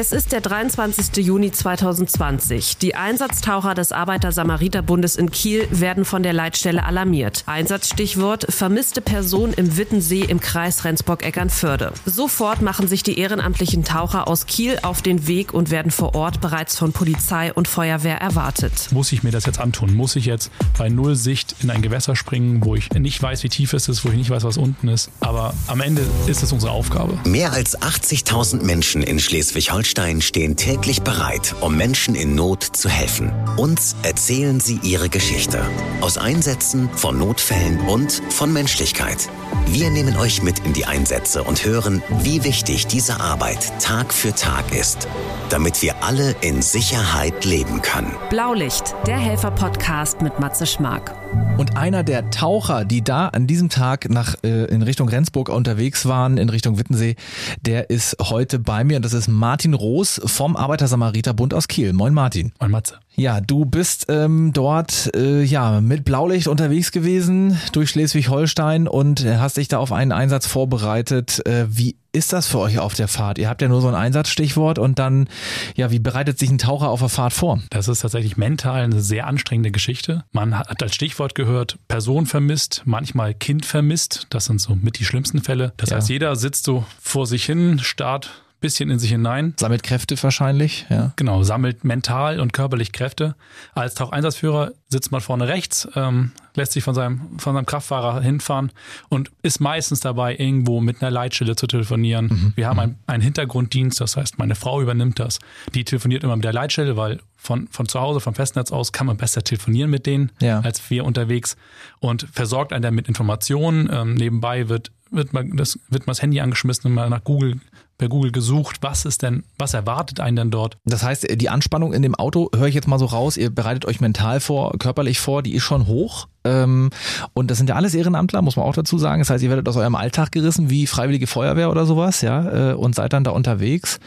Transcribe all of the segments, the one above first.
Es ist der 23. Juni 2020. Die Einsatztaucher des Arbeiter-Samariter-Bundes in Kiel werden von der Leitstelle alarmiert. Einsatzstichwort vermisste Person im Wittensee im Kreis Rendsburg-Eckernförde. Sofort machen sich die ehrenamtlichen Taucher aus Kiel auf den Weg und werden vor Ort bereits von Polizei und Feuerwehr erwartet. Muss ich mir das jetzt antun? Muss ich jetzt bei Null Sicht in ein Gewässer springen, wo ich nicht weiß, wie tief es ist, wo ich nicht weiß, was unten ist? Aber am Ende ist es unsere Aufgabe. Mehr als 80.000 Menschen in Schleswig-Holstein Holstein stehen täglich bereit, um Menschen in Not zu helfen. Uns erzählen sie ihre Geschichte. Aus Einsätzen, von Notfällen und von Menschlichkeit. Wir nehmen euch mit in die Einsätze und hören, wie wichtig diese Arbeit Tag für Tag ist, damit wir alle in Sicherheit leben können. Blaulicht, der Helfer-Podcast mit Matze Schmark. Und einer der Taucher, die da an diesem Tag nach äh, in Richtung Rendsburg unterwegs waren, in Richtung Wittensee, der ist heute bei mir und das ist Martin Roos vom Arbeiter-Samariter-Bund aus Kiel. Moin Martin. Moin Matze. Ja, du bist ähm, dort äh, ja mit Blaulicht unterwegs gewesen durch Schleswig-Holstein und hast dich da auf einen Einsatz vorbereitet. Äh, wie ist das für euch auf der Fahrt? Ihr habt ja nur so ein Einsatzstichwort und dann, ja, wie bereitet sich ein Taucher auf der Fahrt vor? Das ist tatsächlich mental eine sehr anstrengende Geschichte. Man hat als Stichwort gehört, Person vermisst, manchmal Kind vermisst. Das sind so mit die schlimmsten Fälle. Das ja. heißt, jeder sitzt so vor sich hin, starrt bisschen in sich hinein. Sammelt Kräfte wahrscheinlich, ja. Genau, sammelt mental und körperlich Kräfte. Als Taucheinsatzführer sitzt man vorne rechts, ähm, lässt sich von seinem, von seinem Kraftfahrer hinfahren und ist meistens dabei, irgendwo mit einer Leitstelle zu telefonieren. Mhm. Wir haben mhm. einen, einen Hintergrunddienst, das heißt, meine Frau übernimmt das. Die telefoniert immer mit der Leitstelle, weil von, von zu Hause, vom Festnetz aus, kann man besser telefonieren mit denen, ja. als wir unterwegs und versorgt einen dann mit Informationen. Ähm, nebenbei wird wird mal das wird mal das Handy angeschmissen und mal nach Google bei Google gesucht, was ist denn, was erwartet einen denn dort? Das heißt, die Anspannung in dem Auto, höre ich jetzt mal so raus, ihr bereitet euch mental vor, körperlich vor, die ist schon hoch. Ähm, und das sind ja alles Ehrenamtler, muss man auch dazu sagen. Das heißt, ihr werdet aus eurem Alltag gerissen, wie Freiwillige Feuerwehr oder sowas, ja, äh, und seid dann da unterwegs.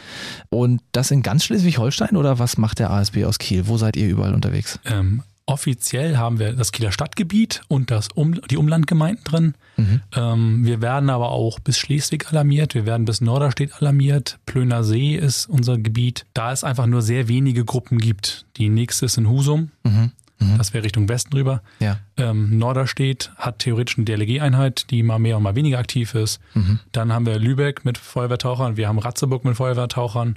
Und das in ganz Schleswig-Holstein oder was macht der ASB aus Kiel? Wo seid ihr überall unterwegs? Ähm, offiziell haben wir das Kieler Stadtgebiet und das um, die Umlandgemeinden drin. Mhm. Ähm, wir werden aber auch bis Schleswig alarmiert, wir werden bis Norderstedt alarmiert. Plöner See ist unser Gebiet. Da es einfach nur sehr wenige Gruppen gibt. Die nächste ist in Husum. Mhm. Mhm. Das wäre Richtung Westen rüber. Ja. Ähm, Norderstedt hat theoretisch eine DLG-Einheit, die mal mehr und mal weniger aktiv ist. Mhm. Dann haben wir Lübeck mit Feuerwehrtauchern, wir haben Ratzeburg mit Feuerwehrtauchern,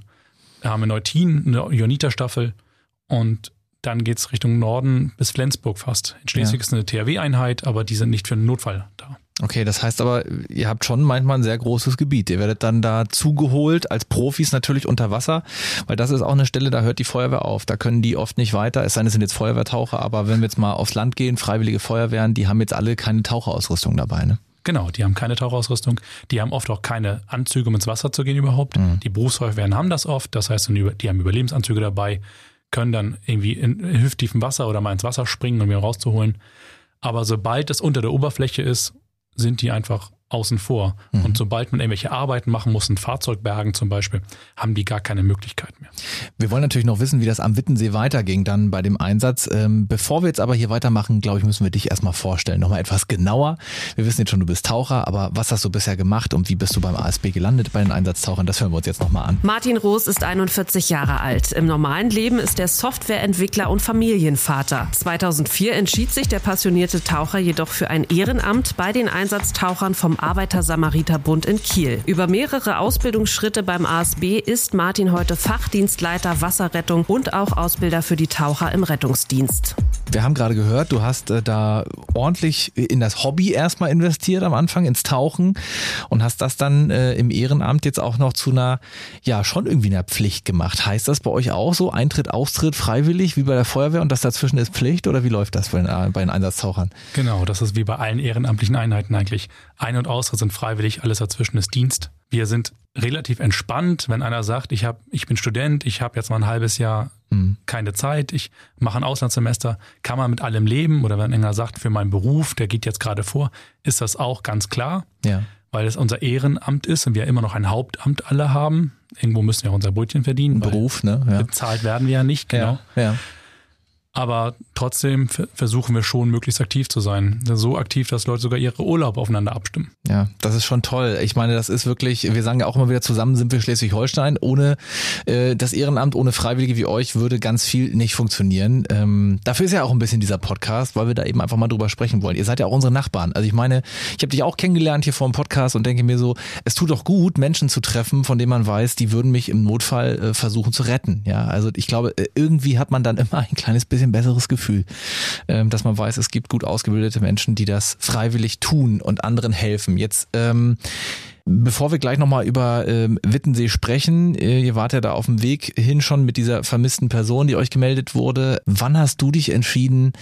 wir haben in Neutin eine Joniter-Staffel und dann geht es Richtung Norden bis Flensburg fast. In Schleswig ja. ist eine THW-Einheit, aber die sind nicht für einen Notfall da. Okay, das heißt aber, ihr habt schon manchmal ein sehr großes Gebiet. Ihr werdet dann da zugeholt, als Profis natürlich unter Wasser, weil das ist auch eine Stelle, da hört die Feuerwehr auf. Da können die oft nicht weiter, es sei denn, es sind jetzt Feuerwehrtaucher, aber wenn wir jetzt mal aufs Land gehen, freiwillige Feuerwehren, die haben jetzt alle keine Taucherausrüstung dabei, ne? Genau, die haben keine Tauchausrüstung, die haben oft auch keine Anzüge, um ins Wasser zu gehen überhaupt. Mhm. Die Berufsfeuerwehren haben das oft, das heißt, die haben Überlebensanzüge dabei, können dann irgendwie in, hüfttiefem Wasser oder mal ins Wasser springen, um ihn rauszuholen. Aber sobald es unter der Oberfläche ist, sind die einfach außen vor. Mhm. Und sobald man irgendwelche Arbeiten machen muss, ein Fahrzeug bergen zum Beispiel, haben die gar keine Möglichkeit mehr. Wir wollen natürlich noch wissen, wie das am Wittensee weiterging dann bei dem Einsatz. Ähm, bevor wir jetzt aber hier weitermachen, glaube ich, müssen wir dich erstmal vorstellen. Nochmal etwas genauer. Wir wissen jetzt schon, du bist Taucher, aber was hast du bisher gemacht und wie bist du beim ASB gelandet bei den Einsatztauchern? Das hören wir uns jetzt nochmal an. Martin Roos ist 41 Jahre alt. Im normalen Leben ist er Softwareentwickler und Familienvater. 2004 entschied sich der passionierte Taucher jedoch für ein Ehrenamt bei den Einsatztauchern vom Arbeiter-Samariter-Bund in Kiel. Über mehrere Ausbildungsschritte beim ASB ist Martin heute Fachdienstleiter Wasserrettung und auch Ausbilder für die Taucher im Rettungsdienst. Wir haben gerade gehört, du hast äh, da ordentlich in das Hobby erstmal investiert am Anfang, ins Tauchen und hast das dann äh, im Ehrenamt jetzt auch noch zu einer, ja, schon irgendwie einer Pflicht gemacht. Heißt das bei euch auch so, Eintritt, Austritt freiwillig wie bei der Feuerwehr und das dazwischen ist Pflicht oder wie läuft das bei den, bei den Einsatztauchern? Genau, das ist wie bei allen ehrenamtlichen Einheiten eigentlich. Ein- und Austritt sind freiwillig, alles dazwischen ist Dienst. Wir sind relativ entspannt, wenn einer sagt, ich, hab, ich bin Student, ich habe jetzt mal ein halbes Jahr mhm. keine Zeit, ich mache ein Auslandssemester, kann man mit allem leben oder wenn einer sagt, für meinen Beruf, der geht jetzt gerade vor, ist das auch ganz klar, ja. weil es unser Ehrenamt ist und wir immer noch ein Hauptamt alle haben. Irgendwo müssen wir auch unser Brötchen verdienen. Beruf, ne? Ja. Bezahlt werden wir ja nicht, genau. Ja, ja. Aber trotzdem versuchen wir schon, möglichst aktiv zu sein. So aktiv, dass Leute sogar ihre Urlaub aufeinander abstimmen. Ja, das ist schon toll. Ich meine, das ist wirklich, wir sagen ja auch immer wieder zusammen sind wir Schleswig-Holstein. Ohne äh, das Ehrenamt, ohne Freiwillige wie euch würde ganz viel nicht funktionieren. Ähm, dafür ist ja auch ein bisschen dieser Podcast, weil wir da eben einfach mal drüber sprechen wollen. Ihr seid ja auch unsere Nachbarn. Also ich meine, ich habe dich auch kennengelernt hier vor dem Podcast und denke mir so, es tut doch gut, Menschen zu treffen, von denen man weiß, die würden mich im Notfall äh, versuchen zu retten. Ja, also ich glaube, äh, irgendwie hat man dann immer ein kleines bisschen bisschen besseres Gefühl, ähm, dass man weiß, es gibt gut ausgebildete Menschen, die das freiwillig tun und anderen helfen. Jetzt ähm, Bevor wir gleich nochmal über ähm, Wittensee sprechen, äh, ihr wart ja da auf dem Weg hin schon mit dieser vermissten Person, die euch gemeldet wurde. Wann hast du dich entschieden,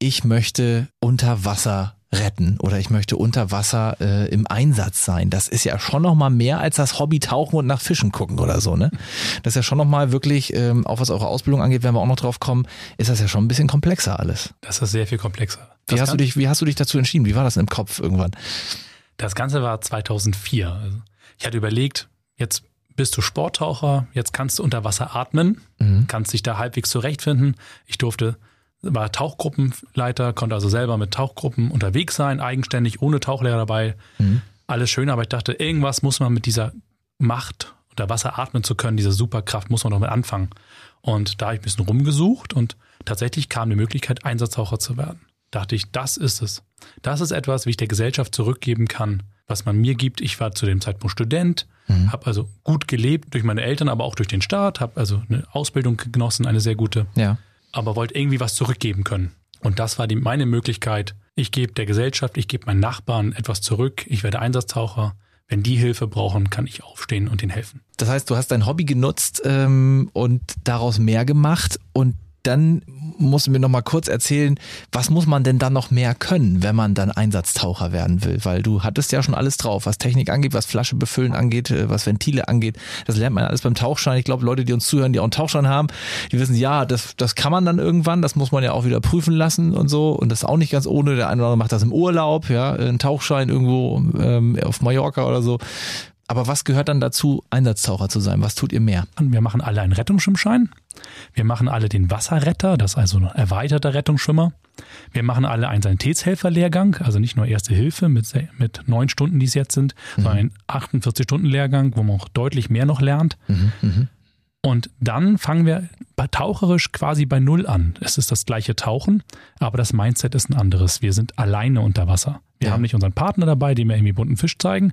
ich möchte unter Wasser retten oder ich möchte unter Wasser äh, im Einsatz sein. Das ist ja schon noch mal mehr als das Hobby tauchen und nach Fischen gucken oder so, ne? Das ist ja schon noch mal wirklich, ähm, auch was eure Ausbildung angeht, wenn wir auch noch drauf kommen, ist das ja schon ein bisschen komplexer alles. Das ist sehr viel komplexer. wie hast du dich, wie hast du dich dazu entschieden? Wie war das im Kopf irgendwann? Das Ganze war 2004. Also ich hatte überlegt, jetzt bist du Sporttaucher, jetzt kannst du unter Wasser atmen, mhm. kannst dich da halbwegs zurechtfinden. Ich durfte war Tauchgruppenleiter, konnte also selber mit Tauchgruppen unterwegs sein, eigenständig, ohne Tauchlehrer dabei. Mhm. Alles schön, aber ich dachte, irgendwas muss man mit dieser Macht, unter Wasser atmen zu können, diese Superkraft, muss man doch mit anfangen. Und da habe ich ein bisschen rumgesucht und tatsächlich kam die Möglichkeit, Einsatztaucher zu werden. Dachte ich, das ist es. Das ist etwas, wie ich der Gesellschaft zurückgeben kann, was man mir gibt. Ich war zu dem Zeitpunkt Student, mhm. habe also gut gelebt durch meine Eltern, aber auch durch den Staat, habe also eine Ausbildung genossen, eine sehr gute. Ja aber wollte irgendwie was zurückgeben können. Und das war die, meine Möglichkeit. Ich gebe der Gesellschaft, ich gebe meinen Nachbarn etwas zurück. Ich werde Einsatztaucher. Wenn die Hilfe brauchen, kann ich aufstehen und ihnen helfen. Das heißt, du hast dein Hobby genutzt ähm, und daraus mehr gemacht und dann musst du mir noch mal kurz erzählen, was muss man denn dann noch mehr können, wenn man dann Einsatztaucher werden will? Weil du hattest ja schon alles drauf, was Technik angeht, was Flasche befüllen angeht, äh, was Ventile angeht. Das lernt man alles beim Tauchschein. Ich glaube, Leute, die uns zuhören, die auch einen Tauchschein haben, die wissen, ja, das, das kann man dann irgendwann, das muss man ja auch wieder prüfen lassen und so. Und das ist auch nicht ganz ohne. Der eine oder andere macht das im Urlaub, ja, ein Tauchschein irgendwo ähm, auf Mallorca oder so. Aber was gehört dann dazu, Einsatztaucher zu sein? Was tut ihr mehr? Wir machen alle einen Rettungsschwimmschein. Wir machen alle den Wasserretter, das ist also ein erweiterter Rettungsschwimmer. Wir machen alle einen Sanitätshelferlehrgang, also nicht nur Erste Hilfe mit, mit neun Stunden, die es jetzt sind, mhm. sondern einen 48-Stunden-Lehrgang, wo man auch deutlich mehr noch lernt. Mhm, mh. Und dann fangen wir taucherisch quasi bei Null an. Es ist das gleiche Tauchen, aber das Mindset ist ein anderes. Wir sind alleine unter Wasser. Wir ja. haben nicht unseren Partner dabei, dem wir irgendwie bunten Fisch zeigen,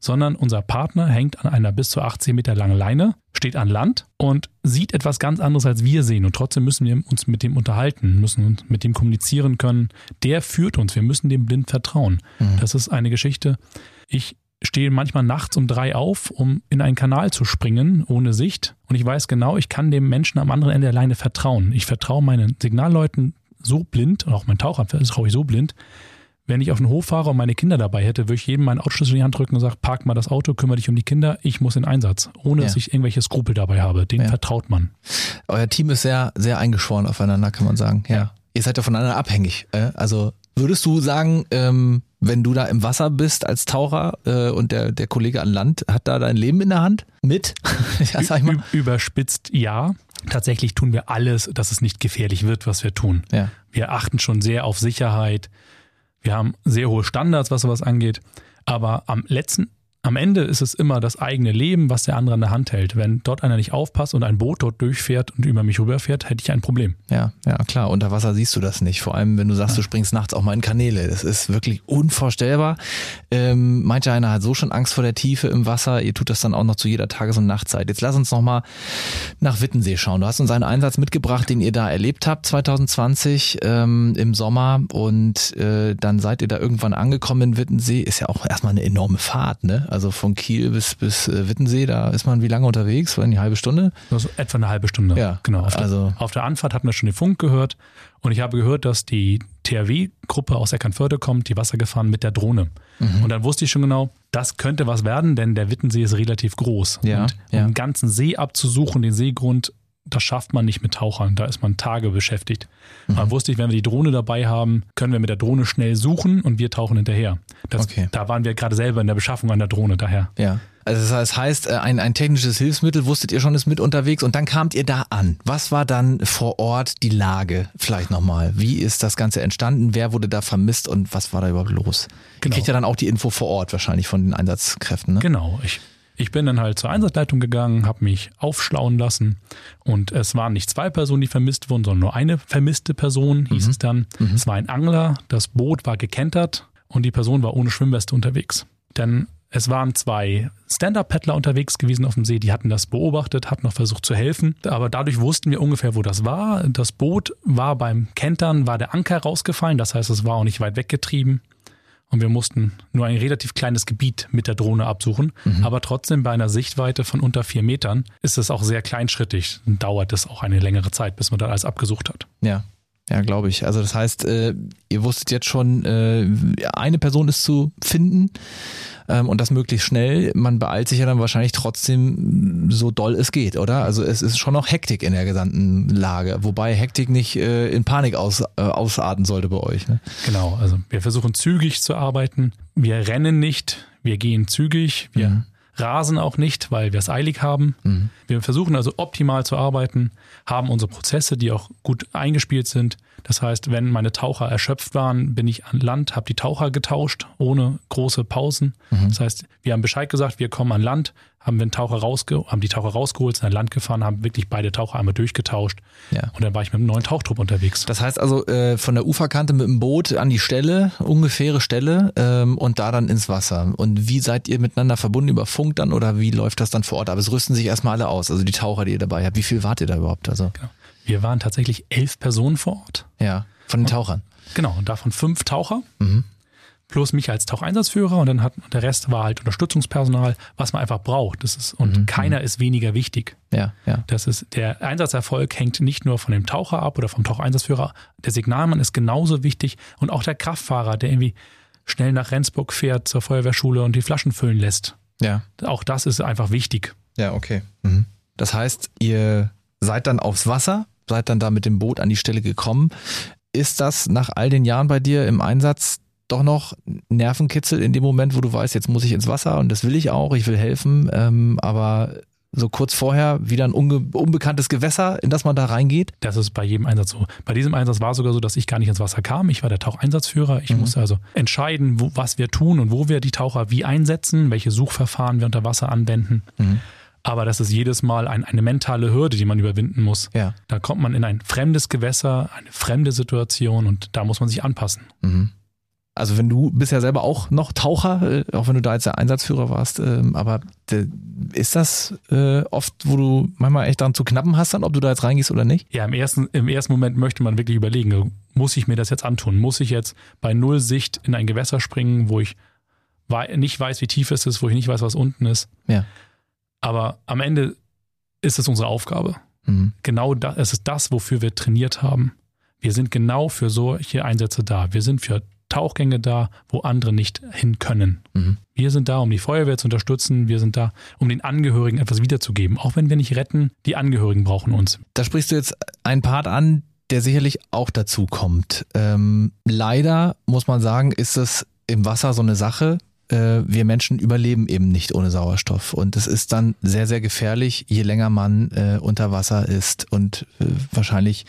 sondern unser Partner hängt an einer bis zu 18 Meter langen Leine, steht an Land und sieht etwas ganz anderes, als wir sehen. Und trotzdem müssen wir uns mit dem unterhalten, müssen uns mit dem kommunizieren können. Der führt uns. Wir müssen dem blind vertrauen. Mhm. Das ist eine Geschichte. Ich stehe manchmal nachts um drei auf, um in einen Kanal zu springen, ohne Sicht. Und ich weiß genau, ich kann dem Menschen am anderen Ende der Leine vertrauen. Ich vertraue meinen Signalleuten so blind, und auch mein Taucher vertraue ich so blind, wenn ich auf den Hof fahre und meine Kinder dabei hätte, würde ich jedem meinen Autoschlüssel in die Hand drücken und sagen, park mal das Auto, kümmere dich um die Kinder, ich muss in Einsatz, ohne ja. dass ich irgendwelche Skrupel dabei habe. Den ja. vertraut man. Euer Team ist sehr, sehr eingeschworen aufeinander, kann man sagen. Ja. ja. Ihr seid ja voneinander abhängig. Äh? Also würdest du sagen, ähm, wenn du da im Wasser bist als Taucher äh, und der, der Kollege an Land hat da dein Leben in der Hand mit? ja, sag ich mal. Überspitzt ja. Tatsächlich tun wir alles, dass es nicht gefährlich wird, was wir tun. Ja. Wir achten schon sehr auf Sicherheit. Wir haben sehr hohe Standards, was sowas angeht. Aber am letzten am Ende ist es immer das eigene Leben, was der andere in der Hand hält. Wenn dort einer nicht aufpasst und ein Boot dort durchfährt und über mich rüberfährt, hätte ich ein Problem. Ja, ja, klar. Unter Wasser siehst du das nicht. Vor allem, wenn du sagst, ja. du springst nachts auch mal in Kanäle. Das ist wirklich unvorstellbar. Ähm, mancher einer hat so schon Angst vor der Tiefe im Wasser. Ihr tut das dann auch noch zu jeder Tages- und Nachtzeit. Jetzt lass uns noch mal nach Wittensee schauen. Du hast uns einen Einsatz mitgebracht, den ihr da erlebt habt 2020 ähm, im Sommer und äh, dann seid ihr da irgendwann angekommen in Wittensee. Ist ja auch erstmal eine enorme Fahrt, ne? Also von Kiel bis, bis äh, Wittensee, da ist man wie lange unterwegs? War eine halbe Stunde? Also etwa eine halbe Stunde. Ja, genau. Auf also der, auf der Anfahrt hatten wir schon den Funk gehört und ich habe gehört, dass die THW-Gruppe aus Eckernförde kommt, die Wasser gefahren mit der Drohne. Mhm. Und dann wusste ich schon genau, das könnte was werden, denn der Wittensee ist relativ groß. Ja, und um ja. den ganzen See abzusuchen, den Seegrund, das schafft man nicht mit Tauchern. Da ist man Tage beschäftigt. Mhm. Dann wusste ich, wenn wir die Drohne dabei haben, können wir mit der Drohne schnell suchen und wir tauchen hinterher. Das, okay. Da waren wir gerade selber in der Beschaffung an der Drohne daher. Ja. Also das heißt, äh, ein, ein technisches Hilfsmittel wusstet ihr schon ist mit unterwegs und dann kamt ihr da an. Was war dann vor Ort die Lage? Vielleicht nochmal. Wie ist das Ganze entstanden? Wer wurde da vermisst und was war da überhaupt los? Genau. Ihr kriegt ja dann auch die Info vor Ort wahrscheinlich von den Einsatzkräften. Ne? Genau. Ich ich bin dann halt zur Einsatzleitung gegangen, habe mich aufschlauen lassen und es waren nicht zwei Personen, die vermisst wurden, sondern nur eine vermisste Person, hieß mhm. es dann. Mhm. Es war ein Angler, das Boot war gekentert und die Person war ohne Schwimmweste unterwegs. Denn es waren zwei Stand-Up-Paddler unterwegs gewesen auf dem See, die hatten das beobachtet, hatten noch versucht zu helfen, aber dadurch wussten wir ungefähr, wo das war. Das Boot war beim Kentern, war der Anker rausgefallen, das heißt, es war auch nicht weit weggetrieben und wir mussten nur ein relativ kleines Gebiet mit der Drohne absuchen. Mhm. Aber trotzdem bei einer Sichtweite von unter vier Metern ist es auch sehr kleinschrittig. Dauert es auch eine längere Zeit, bis man da alles abgesucht hat. Ja. Ja, glaube ich. Also das heißt, äh, ihr wusstet jetzt schon, äh, eine Person ist zu finden ähm, und das möglichst schnell. Man beeilt sich ja dann wahrscheinlich trotzdem so doll es geht, oder? Also es ist schon noch Hektik in der gesamten Lage, wobei Hektik nicht äh, in Panik aus, äh, ausarten sollte bei euch. Ne? Genau, also wir versuchen zügig zu arbeiten. Wir rennen nicht, wir gehen zügig, wir mhm rasen auch nicht, weil wir es eilig haben. Mhm. Wir versuchen also optimal zu arbeiten, haben unsere Prozesse, die auch gut eingespielt sind. Das heißt, wenn meine Taucher erschöpft waren, bin ich an Land, habe die Taucher getauscht, ohne große Pausen. Mhm. Das heißt, wir haben Bescheid gesagt, wir kommen an Land, haben wir Taucher rausge haben die Taucher rausgeholt, sind an Land gefahren, haben wirklich beide Taucher einmal durchgetauscht. Ja. Und dann war ich mit einem neuen Tauchtrupp unterwegs. Das heißt also äh, von der Uferkante mit dem Boot an die Stelle, ungefähre Stelle ähm, und da dann ins Wasser. Und wie seid ihr miteinander verbunden über Funk dann oder wie läuft das dann vor Ort? Aber es rüsten sich erstmal alle aus, also die Taucher, die ihr dabei habt. Wie viel wart ihr da überhaupt? Also genau. Wir waren tatsächlich elf Personen vor Ort. Ja, von den Tauchern. Genau, und davon fünf Taucher. Mhm. Plus mich als Taucheinsatzführer und dann hat der Rest war halt Unterstützungspersonal, was man einfach braucht. Das ist, und mhm. keiner ist weniger wichtig. Ja, ja. Das ist, der Einsatzerfolg hängt nicht nur von dem Taucher ab oder vom Taucheinsatzführer. Der Signalmann ist genauso wichtig und auch der Kraftfahrer, der irgendwie schnell nach Rendsburg fährt zur Feuerwehrschule und die Flaschen füllen lässt. Ja. Auch das ist einfach wichtig. Ja, okay. Mhm. Das heißt, ihr seid dann aufs Wasser, seid dann da mit dem Boot an die Stelle gekommen. Ist das nach all den Jahren bei dir im Einsatz doch noch Nervenkitzel in dem Moment, wo du weißt, jetzt muss ich ins Wasser und das will ich auch, ich will helfen, ähm, aber so kurz vorher wieder ein unbekanntes Gewässer, in das man da reingeht? Das ist bei jedem Einsatz so. Bei diesem Einsatz war es sogar so, dass ich gar nicht ins Wasser kam. Ich war der Taucheinsatzführer. Ich mhm. musste also entscheiden, wo, was wir tun und wo wir die Taucher wie einsetzen, welche Suchverfahren wir unter Wasser anwenden. Mhm. Aber das ist jedes Mal ein, eine mentale Hürde, die man überwinden muss. Ja. Da kommt man in ein fremdes Gewässer, eine fremde Situation und da muss man sich anpassen. Mhm. Also wenn du bist ja selber auch noch Taucher, äh, auch wenn du da jetzt der Einsatzführer warst, ähm, aber ist das äh, oft, wo du manchmal echt daran zu knappen hast, dann, ob du da jetzt reingehst oder nicht? Ja, im ersten, im ersten Moment möchte man wirklich überlegen, muss ich mir das jetzt antun? Muss ich jetzt bei Null Sicht in ein Gewässer springen, wo ich nicht weiß, wie tief es ist, wo ich nicht weiß, was unten ist? Ja. Aber am Ende ist es unsere Aufgabe. Mhm. Genau das, es ist das, wofür wir trainiert haben. Wir sind genau für solche Einsätze da. Wir sind für Tauchgänge da, wo andere nicht hin können. Mhm. Wir sind da, um die Feuerwehr zu unterstützen. Wir sind da, um den Angehörigen etwas wiederzugeben. Auch wenn wir nicht retten, die Angehörigen brauchen uns. Da sprichst du jetzt einen Part an, der sicherlich auch dazu kommt. Ähm, leider muss man sagen, ist es im Wasser so eine Sache. Äh, wir Menschen überleben eben nicht ohne Sauerstoff. Und es ist dann sehr, sehr gefährlich, je länger man äh, unter Wasser ist. Und äh, wahrscheinlich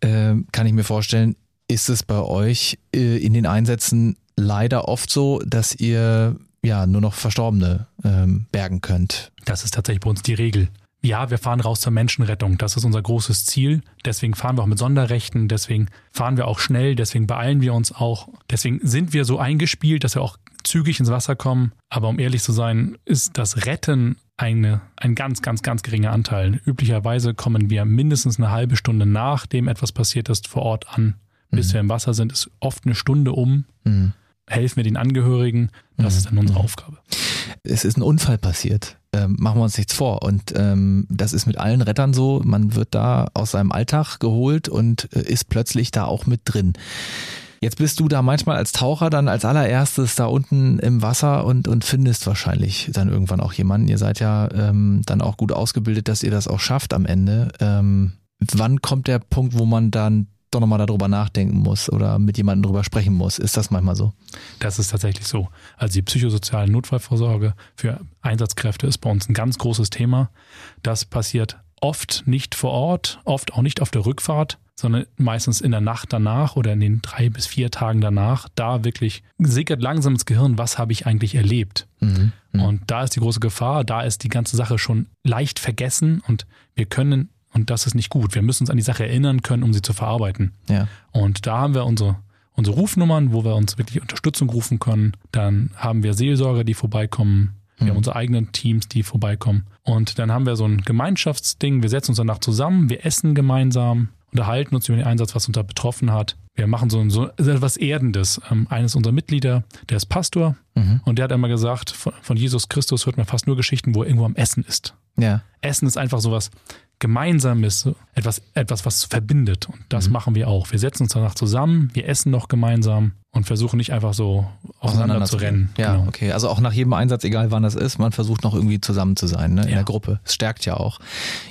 äh, kann ich mir vorstellen, ist es bei euch äh, in den Einsätzen leider oft so, dass ihr ja nur noch Verstorbene ähm, bergen könnt. Das ist tatsächlich bei uns die Regel. Ja, wir fahren raus zur Menschenrettung. Das ist unser großes Ziel. Deswegen fahren wir auch mit Sonderrechten. Deswegen fahren wir auch schnell. Deswegen beeilen wir uns auch. Deswegen sind wir so eingespielt, dass wir auch zügig ins Wasser kommen. Aber um ehrlich zu sein, ist das Retten eine, ein ganz, ganz, ganz geringer Anteil. Üblicherweise kommen wir mindestens eine halbe Stunde nachdem etwas passiert ist vor Ort an bis mhm. wir im Wasser sind, ist oft eine Stunde um. Mhm. Helfen wir den Angehörigen. Das mhm. ist dann unsere Aufgabe. Es ist ein Unfall passiert. Ähm, machen wir uns nichts vor. Und ähm, das ist mit allen Rettern so. Man wird da aus seinem Alltag geholt und äh, ist plötzlich da auch mit drin. Jetzt bist du da manchmal als Taucher dann als allererstes da unten im Wasser und, und findest wahrscheinlich dann irgendwann auch jemanden. Ihr seid ja ähm, dann auch gut ausgebildet, dass ihr das auch schafft am Ende. Ähm, wann kommt der Punkt, wo man dann doch nochmal darüber nachdenken muss oder mit jemandem darüber sprechen muss. Ist das manchmal so? Das ist tatsächlich so. Also die psychosoziale Notfallvorsorge für Einsatzkräfte ist bei uns ein ganz großes Thema. Das passiert oft nicht vor Ort, oft auch nicht auf der Rückfahrt, sondern meistens in der Nacht danach oder in den drei bis vier Tagen danach. Da wirklich sickert langsam ins Gehirn, was habe ich eigentlich erlebt. Mhm. Mhm. Und da ist die große Gefahr, da ist die ganze Sache schon leicht vergessen und wir können und das ist nicht gut. Wir müssen uns an die Sache erinnern können, um sie zu verarbeiten. Ja. Und da haben wir unsere, unsere Rufnummern, wo wir uns wirklich Unterstützung rufen können. Dann haben wir Seelsorger, die vorbeikommen. Wir mhm. haben unsere eigenen Teams, die vorbeikommen. Und dann haben wir so ein Gemeinschaftsding. Wir setzen uns danach zusammen, wir essen gemeinsam, unterhalten uns über den Einsatz, was uns da betroffen hat. Wir machen so, so etwas Erdendes. Ähm, eines unserer Mitglieder, der ist Pastor mhm. und der hat einmal gesagt, von, von Jesus Christus hört man fast nur Geschichten, wo er irgendwo am Essen ist. Ja. Essen ist einfach sowas, Gemeinsames, etwas, etwas, was verbindet. Und das mhm. machen wir auch. Wir setzen uns danach zusammen, wir essen noch gemeinsam und versuchen nicht einfach so auseinander, zu rennen. Ja, genau. okay. Also auch nach jedem Einsatz, egal wann das ist, man versucht noch irgendwie zusammen zu sein, ne? in ja. der Gruppe. Es stärkt ja auch.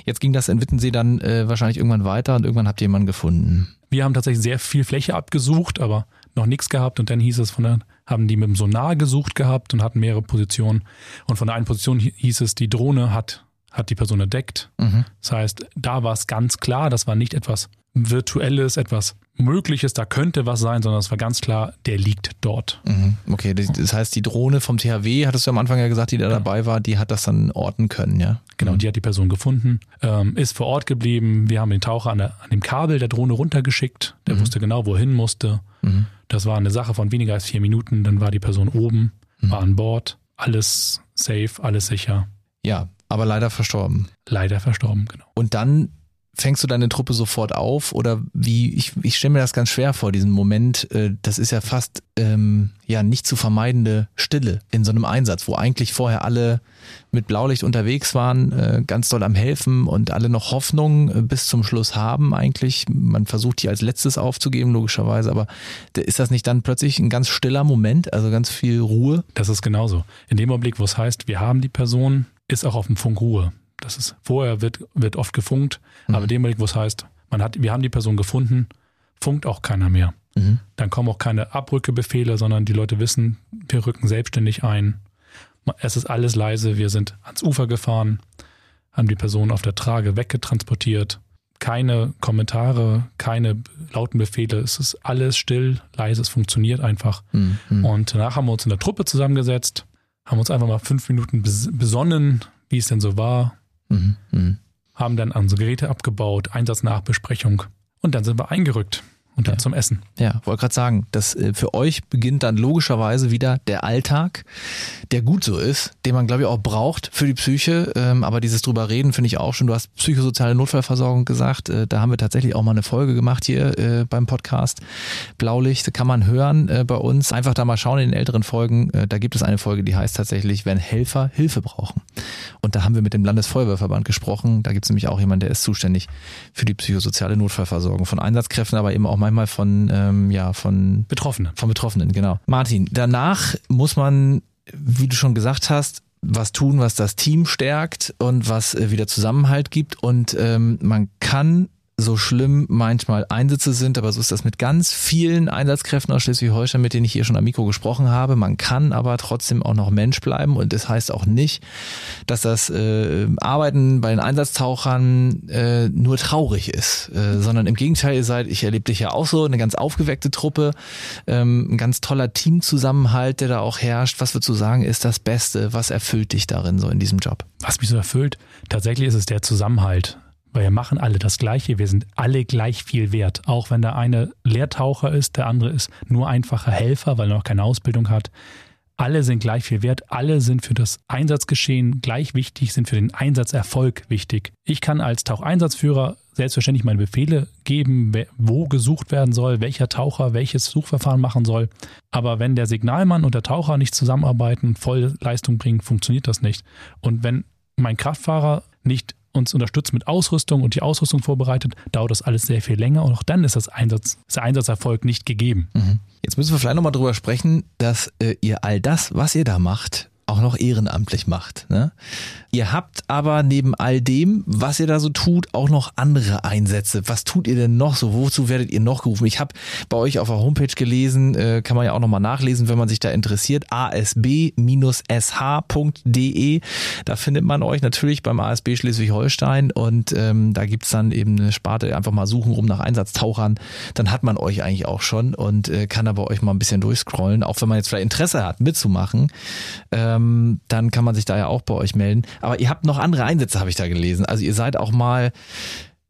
Jetzt ging das in Wittensee dann äh, wahrscheinlich irgendwann weiter und irgendwann habt ihr jemanden gefunden. Wir haben tatsächlich sehr viel Fläche abgesucht, aber noch nichts gehabt und dann hieß es von der, haben die mit dem Sonar gesucht gehabt und hatten mehrere Positionen und von der einen Position hieß es, die Drohne hat hat die Person entdeckt. Mhm. Das heißt, da war es ganz klar, das war nicht etwas Virtuelles, etwas Mögliches, da könnte was sein, sondern es war ganz klar, der liegt dort. Mhm. Okay, das heißt, die Drohne vom THW, hattest du am Anfang ja gesagt, die da genau. dabei war, die hat das dann orten können, ja? Genau, mhm. die hat die Person gefunden, ähm, ist vor Ort geblieben. Wir haben den Taucher an, der, an dem Kabel der Drohne runtergeschickt. Der mhm. wusste genau, wohin musste. Mhm. Das war eine Sache von weniger als vier Minuten. Dann war die Person oben, mhm. war an Bord. Alles safe, alles sicher. Ja, aber leider verstorben. Leider verstorben, genau. Und dann fängst du deine Truppe sofort auf oder wie, ich, ich stelle mir das ganz schwer vor, diesen Moment, äh, das ist ja fast ähm, ja nicht zu vermeidende Stille in so einem Einsatz, wo eigentlich vorher alle mit Blaulicht unterwegs waren, äh, ganz doll am Helfen und alle noch Hoffnung äh, bis zum Schluss haben eigentlich. Man versucht die als letztes aufzugeben, logischerweise, aber ist das nicht dann plötzlich ein ganz stiller Moment, also ganz viel Ruhe? Das ist genauso. In dem Augenblick, wo es heißt, wir haben die Person, ist auch auf dem Funk Ruhe. Das ist, vorher wird, wird oft gefunkt, mhm. aber dem wo es heißt, man hat, wir haben die Person gefunden, funkt auch keiner mehr. Mhm. Dann kommen auch keine Abrückebefehle, sondern die Leute wissen, wir rücken selbstständig ein. Es ist alles leise, wir sind ans Ufer gefahren, haben die Person auf der Trage weggetransportiert. Keine Kommentare, keine lauten Befehle. Es ist alles still, leise, es funktioniert einfach. Mhm. Und danach haben wir uns in der Truppe zusammengesetzt, haben uns einfach mal fünf Minuten besonnen, wie es denn so war. Mhm. Mhm. Haben dann unsere Geräte abgebaut, Einsatznachbesprechung und dann sind wir eingerückt und dann ja. zum Essen. Ja, wollte gerade sagen, dass äh, für euch beginnt dann logischerweise wieder der Alltag, der gut so ist, den man glaube ich auch braucht für die Psyche. Ähm, aber dieses drüber reden finde ich auch schon. Du hast psychosoziale Notfallversorgung gesagt. Äh, da haben wir tatsächlich auch mal eine Folge gemacht hier äh, beim Podcast. Blaulicht kann man hören bei uns. Einfach da mal schauen in den älteren Folgen. Da gibt es eine Folge, die heißt tatsächlich, wenn Helfer Hilfe brauchen. Und da haben wir mit dem Landesfeuerwehrverband gesprochen. Da gibt es nämlich auch jemanden, der ist zuständig für die psychosoziale Notfallversorgung von Einsatzkräften, aber eben auch manchmal von, ähm, ja, von Betroffenen. Von Betroffenen, genau. Martin, danach muss man, wie du schon gesagt hast, was tun, was das Team stärkt und was äh, wieder Zusammenhalt gibt. Und ähm, man kann so schlimm manchmal Einsätze sind, aber so ist das mit ganz vielen Einsatzkräften aus Schleswig-Holstein, mit denen ich hier schon am Mikro gesprochen habe. Man kann aber trotzdem auch noch Mensch bleiben und das heißt auch nicht, dass das äh, Arbeiten bei den Einsatztauchern äh, nur traurig ist, äh, sondern im Gegenteil, ihr seid, ich erlebe dich ja auch so, eine ganz aufgeweckte Truppe, ähm, ein ganz toller Teamzusammenhalt, der da auch herrscht. Was würdest du sagen, ist das Beste? Was erfüllt dich darin so in diesem Job? Was mich so erfüllt, tatsächlich ist es der Zusammenhalt wir machen alle das Gleiche, wir sind alle gleich viel wert. Auch wenn der eine Lehrtaucher ist, der andere ist nur einfacher Helfer, weil er noch keine Ausbildung hat. Alle sind gleich viel wert, alle sind für das Einsatzgeschehen gleich wichtig, sind für den Einsatzerfolg wichtig. Ich kann als Taucheinsatzführer selbstverständlich meine Befehle geben, wo gesucht werden soll, welcher Taucher welches Suchverfahren machen soll. Aber wenn der Signalmann und der Taucher nicht zusammenarbeiten voll Leistung bringen, funktioniert das nicht. Und wenn mein Kraftfahrer nicht uns unterstützt mit Ausrüstung und die Ausrüstung vorbereitet, dauert das alles sehr viel länger und auch dann ist das Einsatz, ist der Einsatzerfolg nicht gegeben. Mhm. Jetzt müssen wir vielleicht nochmal drüber sprechen, dass äh, ihr all das, was ihr da macht, auch noch ehrenamtlich macht. Ne? Ihr habt aber neben all dem, was ihr da so tut, auch noch andere Einsätze. Was tut ihr denn noch so? Wozu werdet ihr noch gerufen? Ich habe bei euch auf der Homepage gelesen, äh, kann man ja auch nochmal nachlesen, wenn man sich da interessiert, asb-sh.de. Da findet man euch natürlich beim ASB Schleswig-Holstein und ähm, da gibt's dann eben eine Sparte, einfach mal suchen rum nach Einsatztauchern. Dann hat man euch eigentlich auch schon und äh, kann aber euch mal ein bisschen durchscrollen, auch wenn man jetzt vielleicht Interesse hat, mitzumachen. Ähm, dann kann man sich da ja auch bei euch melden. Aber ihr habt noch andere Einsätze, habe ich da gelesen. Also ihr seid auch mal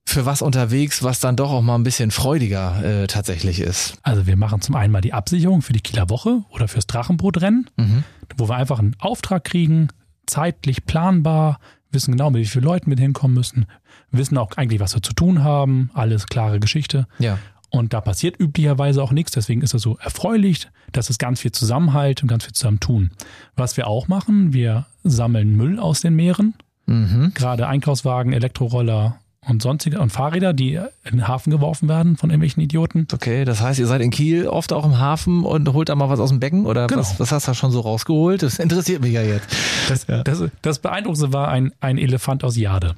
für was unterwegs, was dann doch auch mal ein bisschen freudiger äh, tatsächlich ist. Also wir machen zum einen mal die Absicherung für die Kieler Woche oder fürs Drachenbootrennen, mhm. wo wir einfach einen Auftrag kriegen, zeitlich planbar, wissen genau, mit wie vielen Leuten wir hinkommen müssen, wissen auch eigentlich, was wir zu tun haben, alles klare Geschichte. Ja. Und da passiert üblicherweise auch nichts. Deswegen ist es so erfreulich, dass es ganz viel Zusammenhalt und ganz viel zusammen tun. Was wir auch machen, wir sammeln Müll aus den Meeren. Mhm. Gerade Einkaufswagen, Elektroroller und sonstige und Fahrräder, die in den Hafen geworfen werden von irgendwelchen Idioten. Okay, das heißt, ihr seid in Kiel oft auch im Hafen und holt da mal was aus dem Becken oder genau. was, was hast du da schon so rausgeholt? Das interessiert mich ja jetzt. Das, ja. das, das Beeindruckendste war ein, ein Elefant aus Jade.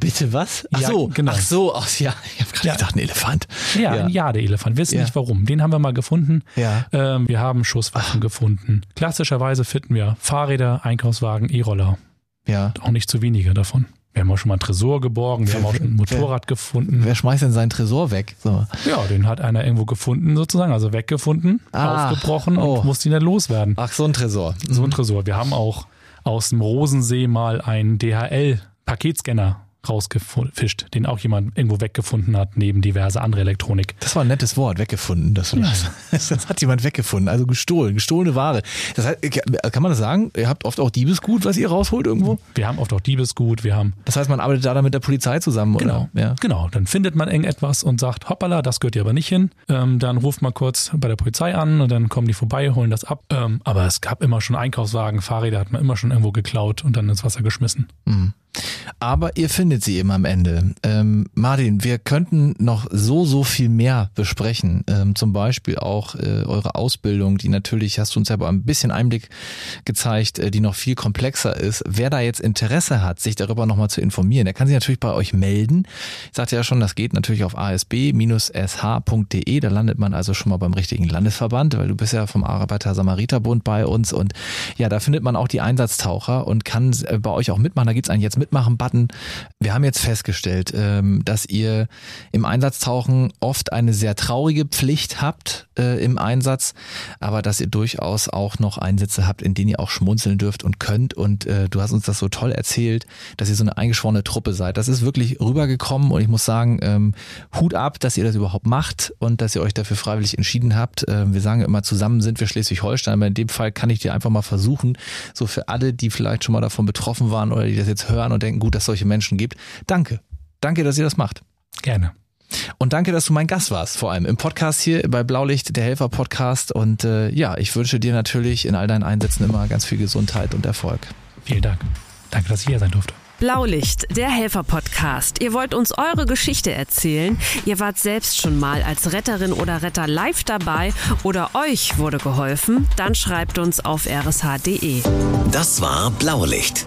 Bitte was? Ach ja, so, genau. Ach so, ach ja, ich habe gerade ja. gedacht, ein Elefant. Ja, ja. ein Jade-Elefant. Wissen ja. nicht warum. Den haben wir mal gefunden. Ja. Ähm, wir haben Schusswaffen ach. gefunden. Klassischerweise finden wir Fahrräder, Einkaufswagen, E-Roller. Ja. auch nicht zu wenige davon. Wir haben auch schon mal einen Tresor geborgen, wir haben auch schon ein Motorrad wer, gefunden. Wer schmeißt denn seinen Tresor weg? So. Ja, den hat einer irgendwo gefunden sozusagen, also weggefunden, ah, aufgebrochen oh. und musste ihn dann loswerden. Ach, so ein Tresor. So ein mhm. Tresor. Wir haben auch aus dem Rosensee mal einen DHL-Paketscanner rausgefischt, den auch jemand irgendwo weggefunden hat, neben diverse andere Elektronik. Das war ein nettes Wort, weggefunden. Das, ja. das hat jemand weggefunden, also gestohlen, gestohlene Ware. Das heißt, kann man das sagen? Ihr habt oft auch Diebesgut, was ihr rausholt irgendwo? Wir haben oft auch Diebesgut, wir haben. Das heißt, man arbeitet da dann mit der Polizei zusammen, genau, oder? Ja. Genau, dann findet man irgendetwas und sagt, hoppala, das gehört hier aber nicht hin. Ähm, dann ruft man kurz bei der Polizei an und dann kommen die vorbei, holen das ab. Ähm, aber es gab immer schon Einkaufswagen, Fahrräder hat man immer schon irgendwo geklaut und dann ins Wasser geschmissen. Mhm. Aber ihr findet sie eben am Ende. Ähm, Martin, wir könnten noch so, so viel mehr besprechen. Ähm, zum Beispiel auch äh, eure Ausbildung, die natürlich, hast du uns ja aber ein bisschen Einblick gezeigt, äh, die noch viel komplexer ist. Wer da jetzt Interesse hat, sich darüber nochmal zu informieren, der kann sich natürlich bei euch melden. Ich sagte ja schon, das geht natürlich auf asb-sh.de. Da landet man also schon mal beim richtigen Landesverband, weil du bist ja vom Arbeiter-Samariter-Bund bei uns. Und ja, da findet man auch die Einsatztaucher und kann äh, bei euch auch mitmachen. Da gibt's einen jetzt Mitmachen-Button. Wir haben jetzt festgestellt, ähm, dass ihr im Einsatztauchen oft eine sehr traurige Pflicht habt äh, im Einsatz, aber dass ihr durchaus auch noch Einsätze habt, in denen ihr auch schmunzeln dürft und könnt. Und äh, du hast uns das so toll erzählt, dass ihr so eine eingeschworene Truppe seid. Das ist wirklich rübergekommen und ich muss sagen, ähm, Hut ab, dass ihr das überhaupt macht und dass ihr euch dafür freiwillig entschieden habt. Äh, wir sagen immer, zusammen sind wir Schleswig-Holstein, aber in dem Fall kann ich dir einfach mal versuchen, so für alle, die vielleicht schon mal davon betroffen waren oder die das jetzt hören und denken, gut, dass es solche Menschen gibt. Danke. Danke, dass ihr das macht. Gerne. Und danke, dass du mein Gast warst, vor allem im Podcast hier bei Blaulicht, der Helfer Podcast. Und äh, ja, ich wünsche dir natürlich in all deinen Einsätzen immer ganz viel Gesundheit und Erfolg. Vielen Dank. Danke, dass ich hier sein durfte. Blaulicht, der Helfer-Podcast. Ihr wollt uns eure Geschichte erzählen. Ihr wart selbst schon mal als Retterin oder Retter live dabei oder euch wurde geholfen. Dann schreibt uns auf rsh.de. Das war Blaulicht,